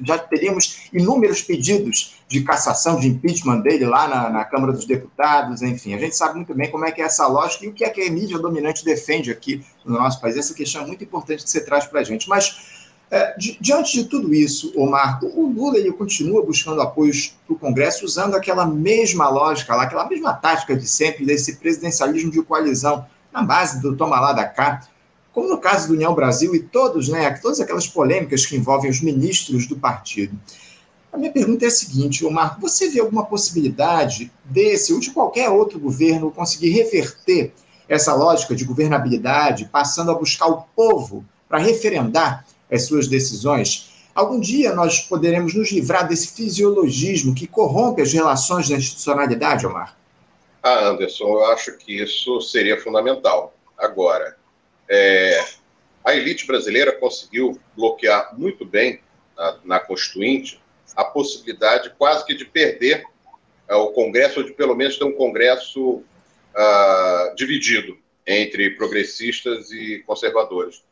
já teríamos inúmeros pedidos de cassação, de impeachment dele lá na, na, Câmara dos Deputados, enfim. A gente sabe muito bem como é que é essa lógica e o que é que a mídia dominante defende aqui no nosso país. Essa questão é muito importante que você traz para a gente. Mas é, di diante de tudo isso, Marco, o Lula ele continua buscando apoios para o Congresso usando aquela mesma lógica, lá, aquela mesma tática de sempre desse presidencialismo de coalizão na base do toma lá da cá, como no caso do União Brasil e todos, né, todas aquelas polêmicas que envolvem os ministros do partido. A minha pergunta é a seguinte, Marco, você vê alguma possibilidade desse ou de qualquer outro governo conseguir reverter essa lógica de governabilidade, passando a buscar o povo para referendar as suas decisões, algum dia nós poderemos nos livrar desse fisiologismo que corrompe as relações da institucionalidade, Omar? Ah, Anderson, eu acho que isso seria fundamental. Agora, é, a elite brasileira conseguiu bloquear muito bem na, na Constituinte a possibilidade quase que de perder é, o Congresso, ou de pelo menos ter um Congresso ah, dividido entre progressistas e conservadores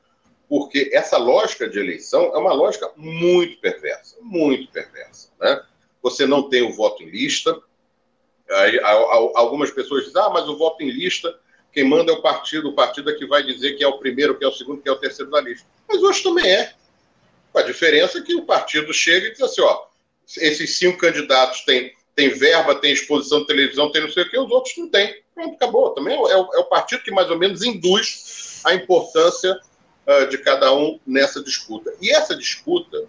porque essa lógica de eleição é uma lógica muito perversa, muito perversa. Né? Você não tem o voto em lista. Aí, algumas pessoas dizem, ah, mas o voto em lista, quem manda é o partido, o partido é que vai dizer que é o primeiro, que é o segundo, que é o terceiro da lista. Mas hoje também é. A diferença é que o partido chega e diz assim, ó, esses cinco candidatos têm, têm verba, têm exposição de televisão, tem não sei o que, os outros não têm. Pronto, acabou. Também é o, é o partido que mais ou menos induz a importância uh, de cada um nessa disputa. E essa disputa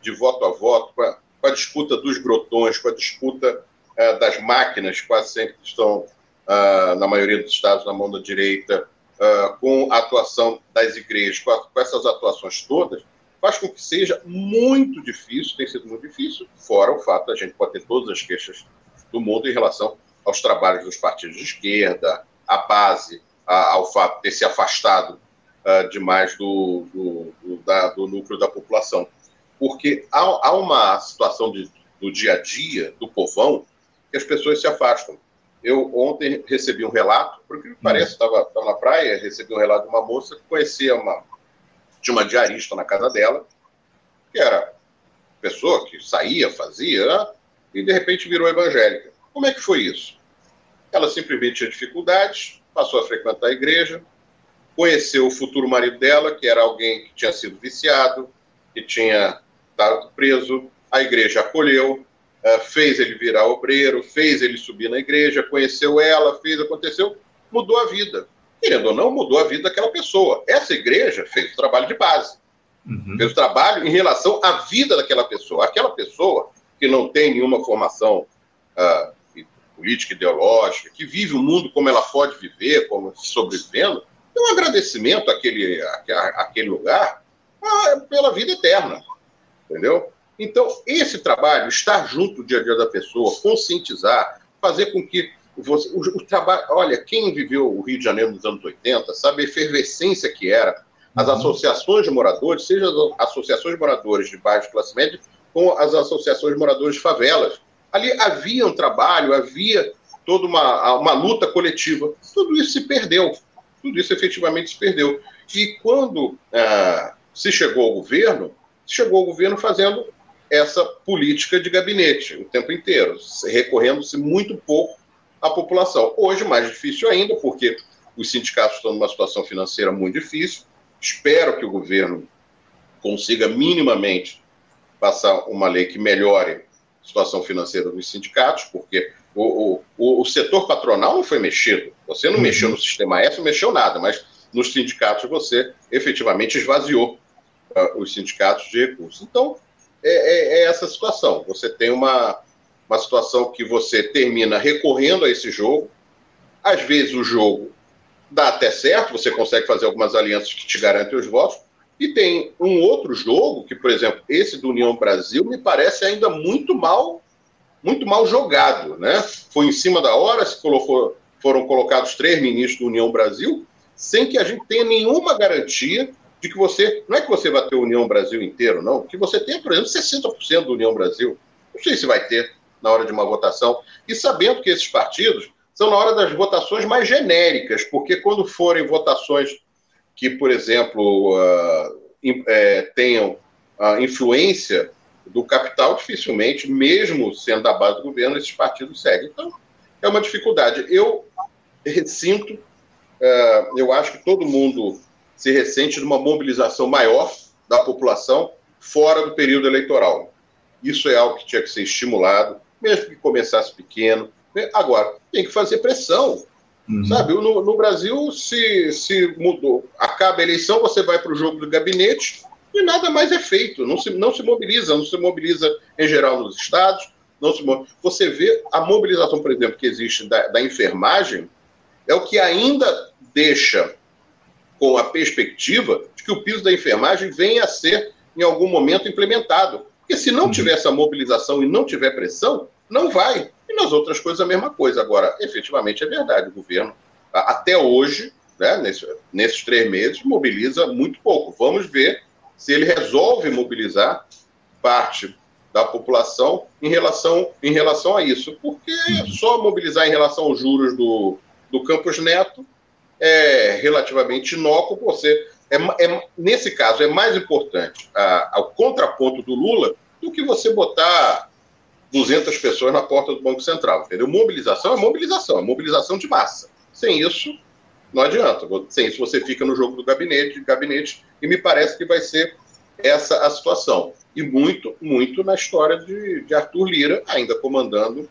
de voto a voto, com a, com a disputa dos grotões, com a disputa uh, das máquinas, quase sempre estão, uh, na maioria dos estados, na mão da direita, uh, com a atuação das igrejas, com, a, com, essas atuações todas, faz com que seja muito difícil, tem sido muito difícil, fora o fato da gente pode ter todas as queixas do mundo em relação aos trabalhos dos partidos de esquerda, a base, a, ao fato de ter se afastado uh, demais do, do, do, da, do, núcleo da população. Porque há, há uma situação de, do dia a dia, do povão, que as pessoas se afastam. Eu ontem recebi um relato, porque me parece, estava na praia, recebi um relato de uma moça que conhecia uma, de uma diarista na casa dela, que era pessoa que saía, fazia, e de repente virou evangélica. Como é que foi isso? Ela simplesmente tinha dificuldades, passou a frequentar a igreja, conheceu o futuro marido dela, que era alguém que tinha sido viciado, que tinha estado preso, a igreja acolheu, fez ele virar obreiro, fez ele subir na igreja, conheceu ela, fez, aconteceu, mudou a vida. Querendo ou não, mudou a vida daquela pessoa. Essa igreja fez o trabalho de base. Uhum. Fez o trabalho em relação à vida daquela pessoa. Aquela pessoa que não tem nenhuma formação uh, política, ideológica, que vive o mundo como ela pode viver, como sobrevivendo, tem um agradecimento àquele, à, àquele lugar uh, pela vida eterna. Entendeu? Então, esse trabalho, estar junto do dia a dia da pessoa, conscientizar, fazer com que você, o, o, trabalho. Olha, quem viveu o Rio de Janeiro nos anos 80 sabe a efervescência que era. As uhum. associações de moradores, seja as associações de moradores de baixo classe média, com as associações de moradores de favelas. Ali havia um trabalho, havia toda uma, uma luta coletiva. Tudo isso se perdeu. Tudo isso efetivamente se perdeu. E quando ah, se chegou ao governo, chegou ao governo fazendo essa política de gabinete o tempo inteiro, recorrendo-se muito pouco à população. Hoje, mais difícil ainda, porque os sindicatos estão numa situação financeira muito difícil. Espero que o governo consiga minimamente passar uma lei que melhore a situação financeira dos sindicatos, porque o, o, o setor patronal não foi mexido. Você não uhum. mexeu no sistema S, não mexeu nada, mas nos sindicatos você efetivamente esvaziou uh, os sindicatos de recursos. Então, é, é, é, essa situação. Você tem uma, uma situação que você termina recorrendo a esse jogo. Às vezes o jogo dá até certo, você consegue fazer algumas alianças que te garantem os votos. E tem um outro jogo, que, por exemplo, esse do União Brasil, me parece ainda muito mal, muito mal jogado. Né? Foi em cima da hora, se colocou, foram colocados três ministros do União Brasil, sem que a gente tenha nenhuma garantia de que você. Não é que você vai ter União Brasil inteiro, não. Que você tenha, por exemplo, 60% do União Brasil. Não sei se vai ter na hora de uma votação. E sabendo que esses partidos são na hora das votações mais genéricas, porque quando forem votações que, por exemplo, uh, é, tenham a influência do capital, dificilmente, mesmo sendo da base do governo, esses partidos seguem. Então, é uma dificuldade. Eu sinto, uh, eu acho que todo mundo se ressente de uma mobilização maior da população fora do período eleitoral. Isso é algo que tinha que ser estimulado, mesmo que começasse pequeno. Agora, tem que fazer pressão. Uhum. Sabe, no, no, Brasil, se, se mudou, acaba a eleição, você vai para o jogo do gabinete e nada mais é feito. Não se, não se mobiliza, não se mobiliza em geral nos estados. Não se, você vê a mobilização, por exemplo, que existe da, da enfermagem, é o que ainda deixa com a perspectiva de que o piso da enfermagem venha a ser, em algum momento, implementado. Porque se não uhum. tiver essa mobilização e não tiver pressão, não vai. E nas outras coisas a mesma coisa. Agora, efetivamente é verdade, o governo, até hoje, né, nesse, nesses três meses, mobiliza muito pouco. Vamos ver se ele resolve mobilizar parte da população em relação, em relação a isso. Porque uhum. só mobilizar em relação aos juros do, do Campos Neto é relativamente inócuo, você é, é, nesse caso é mais importante a, ao contraponto do Lula do que você botar 200 pessoas na porta do Banco Central, entendeu? Mobilização é mobilização, é mobilização de massa. Sem isso, não adianta. Sem isso, você fica no jogo do gabinete, gabinete e me parece que vai ser essa a situação. E muito, muito na história de, de Arthur Lira, ainda comandando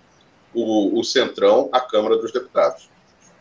o, o Centrão, a Câmara dos Deputados.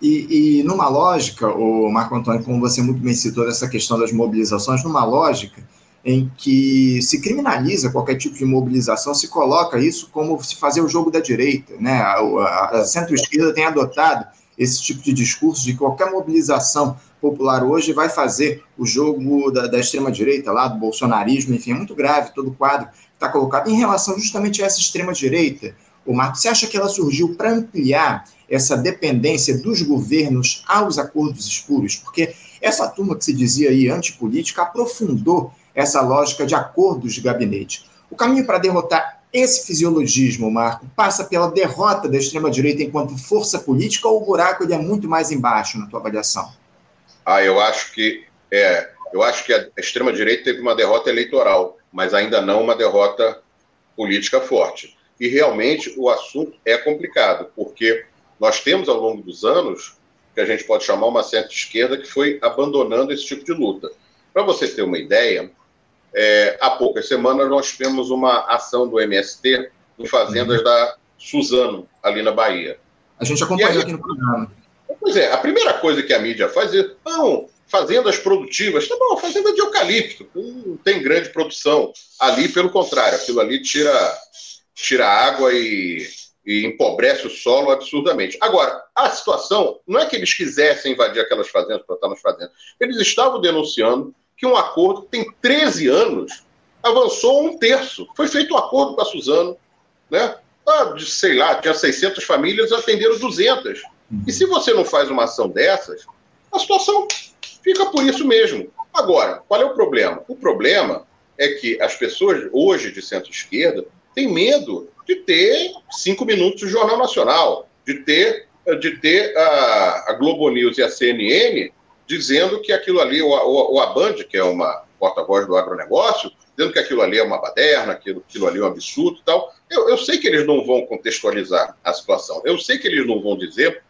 E, e, numa lógica, o Marco Antônio, como você muito bem citou essa questão das mobilizações, numa lógica em que se criminaliza qualquer tipo de mobilização, se coloca isso como se fazer o jogo da direita, né? A, a, a centro-esquerda tem adotado esse tipo de discurso de que qualquer mobilização popular hoje vai fazer o jogo da, da extrema-direita lá, do bolsonarismo, enfim, é muito grave todo o quadro que está colocado em relação justamente a essa extrema-direita. O Marco, você acha que ela surgiu para ampliar essa dependência dos governos aos acordos escuros? Porque essa turma que se dizia aí antipolítica aprofundou essa lógica de acordos de gabinete. O caminho para derrotar esse fisiologismo, Marco, passa pela derrota da extrema-direita enquanto força política ou o buraco ele é muito mais embaixo, na tua avaliação? Ah, eu acho que é, eu acho que a extrema-direita teve uma derrota eleitoral, mas ainda não uma derrota política forte. E realmente o assunto é complicado, porque nós temos ao longo dos anos que a gente pode chamar uma certa esquerda que foi abandonando esse tipo de luta. Para você ter uma ideia, é, há poucas semanas nós tivemos uma ação do MST em fazendas uhum. da Suzano, ali na Bahia. A gente acompanhou aí, aqui no programa. Pois é, a primeira coisa que a mídia faz é, não, fazendas produtivas, tá bom, fazenda de eucalipto, não tem grande produção. Ali, pelo contrário, aquilo ali tira, tira água e, e empobrece o solo absurdamente. Agora, a situação não é que eles quisessem invadir aquelas fazendas para estar nas fazendas. Eles estavam denunciando que um acordo que tem 13 anos avançou um terço. Foi feito um acordo com a Suzano, né? Ah, sei lá, tinha 600 famílias, atenderam 200. E se você não faz uma ação dessas, a situação fica por isso mesmo. Agora, qual é o problema? O problema é que as pessoas hoje de centro-esquerda têm medo de ter cinco minutos de Jornal Nacional, de ter, de ter a, a Globo News e a CNN dizendo que aquilo ali, o, o, o Aband, que é uma porta-voz do agronegócio, dizendo que aquilo ali é uma baderna, aquilo, aquilo ali é um absurdo e tal. Eu, eu sei que eles não vão contextualizar a situação, eu sei que eles não vão dizer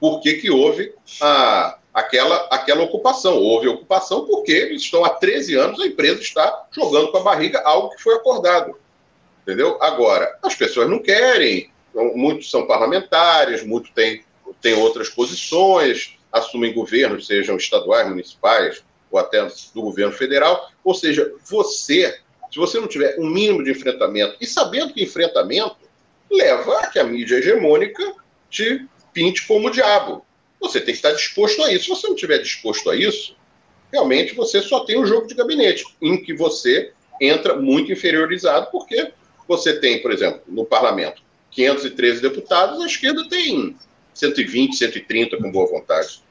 por que, que houve a, aquela, aquela ocupação. Houve ocupação porque eles estão há 13 anos, a empresa está jogando com a barriga algo que foi acordado. Entendeu? Agora, as pessoas não querem, muitos são parlamentares, muitos têm, têm outras posições, assumem governos, sejam estaduais, municipais ou até do governo federal. Ou seja, você, se você não tiver um mínimo de enfrentamento, e sabendo que enfrentamento leva a que a mídia hegemônica te pinte como o diabo. Você tem que estar disposto a isso. Se você não estiver disposto a isso, realmente você só tem um jogo de gabinete, em que você entra muito inferiorizado, porque você tem, por exemplo, no parlamento, 513 deputados, a esquerda tem 120, 130 com boa vontade.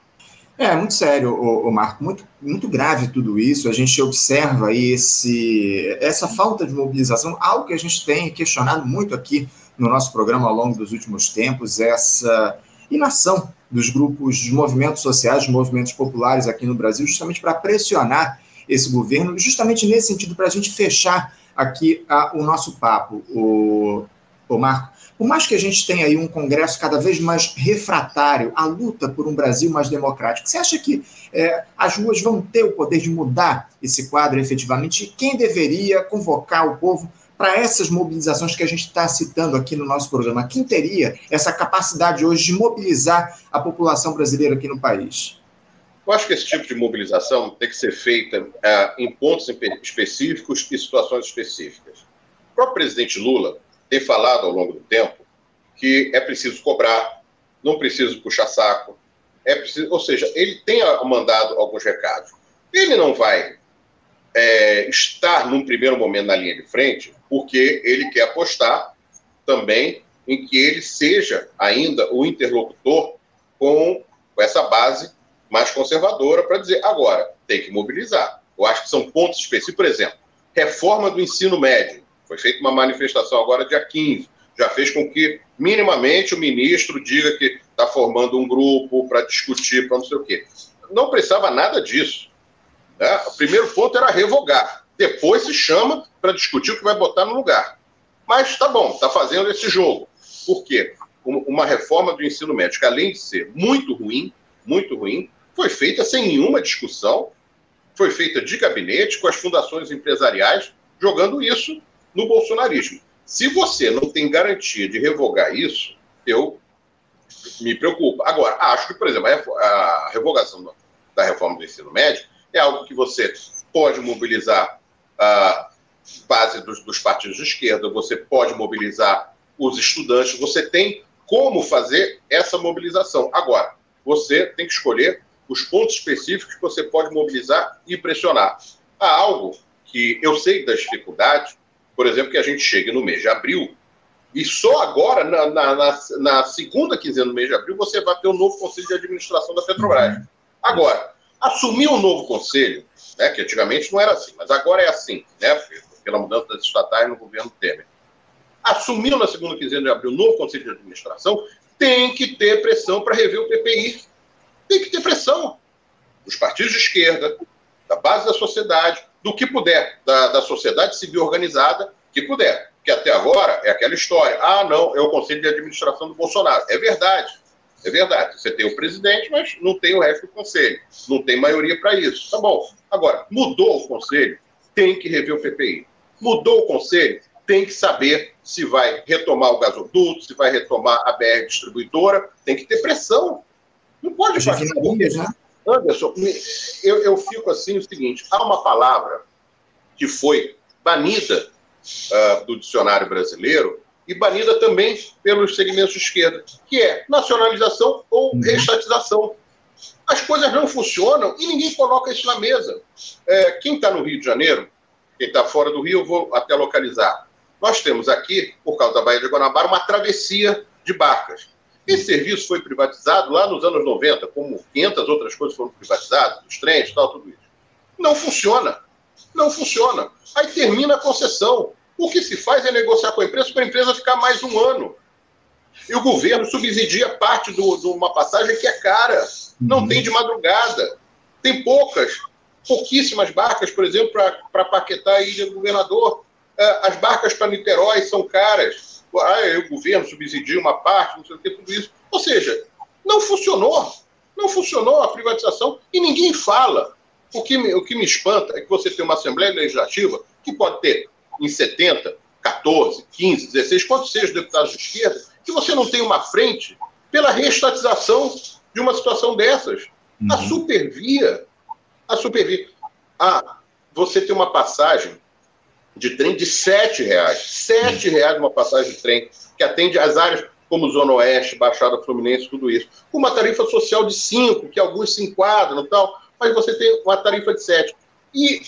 É, muito sério, o, Marco, muito, muito grave tudo isso. A gente observa esse, essa falta de mobilização, algo que a gente tem questionado muito aqui no nosso programa ao longo dos últimos tempos, essa inação dos grupos de movimentos sociais, de movimentos populares aqui no Brasil, justamente para pressionar esse governo, justamente nesse sentido, para a gente fechar aqui a, o nosso papo, o, o Marco. Por mais que a gente tenha aí um Congresso cada vez mais refratário à luta por um Brasil mais democrático, você acha que é, as ruas vão ter o poder de mudar esse quadro efetivamente? E quem deveria convocar o povo para essas mobilizações que a gente está citando aqui no nosso programa? Quem teria essa capacidade hoje de mobilizar a população brasileira aqui no país? Eu acho que esse tipo de mobilização tem que ser feita é, em pontos específicos e situações específicas. O próprio presidente Lula tem falado ao longo do tempo que é preciso cobrar, não preciso puxar saco, é preciso, ou seja, ele tem mandado alguns recados. Ele não vai é, estar num primeiro momento na linha de frente, porque ele quer apostar também em que ele seja ainda o interlocutor com, com essa base mais conservadora para dizer agora tem que mobilizar. Eu acho que são pontos específicos, por exemplo, reforma do ensino médio. Foi feita uma manifestação agora dia 15. Já fez com que minimamente o ministro diga que está formando um grupo para discutir, para não sei o quê. Não precisava nada disso. Né? O primeiro ponto era revogar. Depois se chama para discutir o que vai botar no lugar. Mas tá bom, está fazendo esse jogo. Por quê? Uma reforma do ensino médio, que além de ser muito ruim, muito ruim, foi feita sem nenhuma discussão, foi feita de gabinete, com as fundações empresariais, jogando isso no bolsonarismo. Se você não tem garantia de revogar isso, eu me preocupo. Agora, acho que, por exemplo, a revogação da reforma do ensino médio é algo que você pode mobilizar a base dos, dos partidos de esquerda, você pode mobilizar os estudantes, você tem como fazer essa mobilização. Agora, você tem que escolher os pontos específicos que você pode mobilizar e pressionar. Há algo que eu sei das dificuldades, por exemplo, que a gente chegue no mês de abril e só agora, na, na, na, na segunda quinzena do mês de abril, você vai ter o um novo conselho de administração da Petrobras. Agora, assumir um novo conselho, né, que antigamente não era assim, mas agora é assim, né, pela mudança das estatais no governo Temer. Assumiu na segunda quinzena de abril o novo conselho de administração, tem que ter pressão para rever o PPI. Tem que ter pressão dos partidos de esquerda, da base da sociedade, do que puder, da, da sociedade civil organizada, que puder. Que até agora é aquela história. Ah, não, é o conselho de administração do Bolsonaro. É verdade. É verdade. Você tem o presidente, mas não tem o resto do conselho. Não tem maioria para isso. Tá bom. Agora, mudou o conselho, tem que rever o PPI. Mudou o conselho, tem que saber se vai retomar o gasoduto, se vai retomar a BR distribuidora, tem que ter pressão. Não pode fazer. Já. Anderson, eu, eu fico assim o seguinte: há uma palavra que foi banida uh, do dicionário brasileiro e banida também pelos segmentos de esquerda, que é nacionalização ou uhum. As coisas não funcionam e ninguém coloca isso na mesa. É, quem está no Rio de Janeiro, quem está fora do Rio, eu vou até localizar. Nós temos aqui, por causa da Baía de Guanabara, uma travessia de barcas. Esse serviço foi privatizado lá nos anos 90, como 500 outras coisas foram privatizadas, os trens, tal, tudo isso. Não funciona. Não funciona. Aí termina a concessão. O que se faz é negociar com a empresa para a empresa ficar mais um ano. E o governo subsidia parte de uma passagem que é cara. Não uhum. tem de madrugada. Tem poucas, pouquíssimas barcas, por exemplo, para paquetar a ilha do governador. É, as barcas para Niterói são caras. Ah, o governo subsidia uma parte, não sei o que, tudo isso. Ou seja, não funcionou. Não funcionou a privatização e ninguém fala. O que, me, o que me espanta é que você tem uma Assembleia Legislativa que pode ter em 70, 14, 15, 16, quantos sejam deputados de esquerda, que você não tem uma frente pela reestatização de uma situação dessas. Uhum. A supervia, a supervia. Ah, você tem uma passagem de trem de R$ reais. R$ reais uma passagem de trem, que atende as áreas como Zona Oeste, Baixada Fluminense, tudo isso. Com uma tarifa social de 5, que alguns se enquadram e tal, mas você tem uma tarifa de 7. E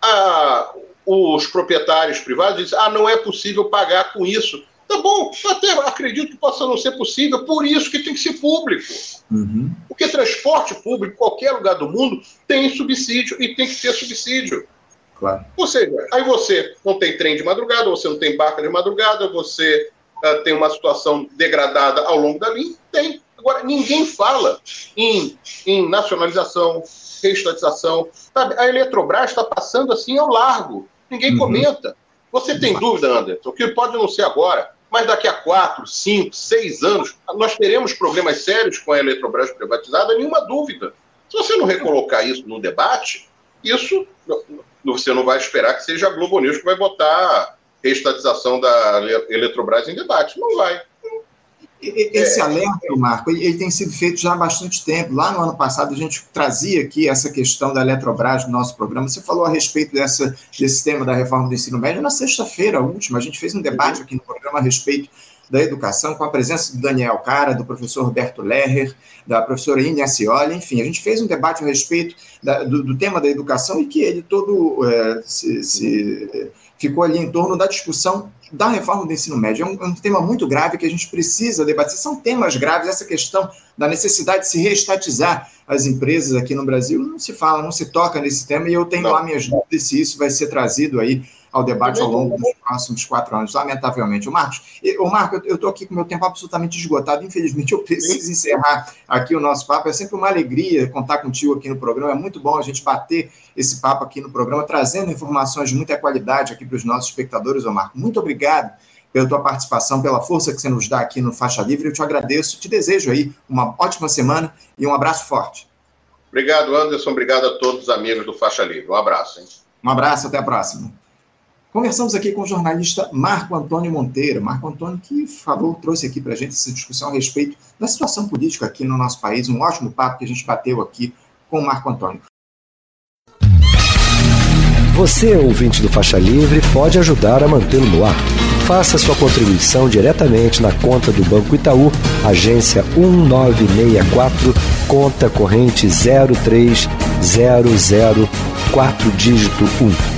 a, os proprietários privados dizem, ah, não é possível pagar com isso. Tá bom, até acredito que possa não ser possível, por isso que tem que ser público. Uhum. Porque transporte público, em qualquer lugar do mundo, tem subsídio e tem que ter subsídio. Claro. Ou seja, aí você não tem trem de madrugada, você não tem barca de madrugada, você uh, tem uma situação degradada ao longo da linha, tem. Agora, ninguém fala em, em nacionalização, reestatização. Sabe? A Eletrobras está passando assim ao largo. Ninguém uhum. comenta. Você tem dúvida, Anderson, que pode não ser agora, mas daqui a quatro, cinco, seis anos, nós teremos problemas sérios com a Eletrobras privatizada, nenhuma dúvida. Se você não recolocar isso no debate, isso você não vai esperar que seja a Globo News que vai botar a reestatização da Eletrobras em debate. Não vai. Esse é. alerta, Marco, ele tem sido feito já há bastante tempo. Lá no ano passado, a gente trazia aqui essa questão da Eletrobras no nosso programa. Você falou a respeito dessa, desse tema da reforma do ensino médio na sexta-feira última. A gente fez um debate aqui no programa a respeito da educação, com a presença do Daniel Cara, do professor Roberto Lerrer, da professora Inês Cioli, enfim, a gente fez um debate a respeito da, do, do, tema da educação e que ele todo é, se, se ficou ali em torno da discussão da reforma do ensino médio. É um, é um, tema muito grave que a gente precisa debater. São temas graves, essa questão da necessidade de se reestatizar as empresas aqui no Brasil, não se fala, não se toca nesse tema, e eu tenho não. lá minhas dúvidas se isso vai ser trazido aí ao debate ao longo dos próximos quatro anos, lamentavelmente. O Marcos, o Marco, eu estou aqui com meu tempo absolutamente esgotado, infelizmente eu preciso encerrar aqui o nosso papo. É sempre uma alegria contar contigo aqui no programa, é muito bom a gente bater esse papo aqui no programa, trazendo informações de muita qualidade aqui para os nossos espectadores, ô Marco. Muito obrigado pela tua participação, pela força que você nos dá aqui no Faixa Livre. Eu te agradeço, te desejo aí uma ótima semana e um abraço forte. Obrigado, Anderson. Obrigado a todos os amigos do Faixa Livre. Um abraço. Hein? Um abraço, até a próxima. Conversamos aqui com o jornalista Marco Antônio Monteiro. Marco Antônio que falou, trouxe aqui para a gente essa discussão a respeito da situação política aqui no nosso país. Um ótimo papo que a gente bateu aqui com o Marco Antônio. Você, ouvinte do Faixa Livre, pode ajudar a mantê-lo no ar Faça sua contribuição diretamente na conta do Banco Itaú, agência 1964, conta corrente 03004 dígito 1.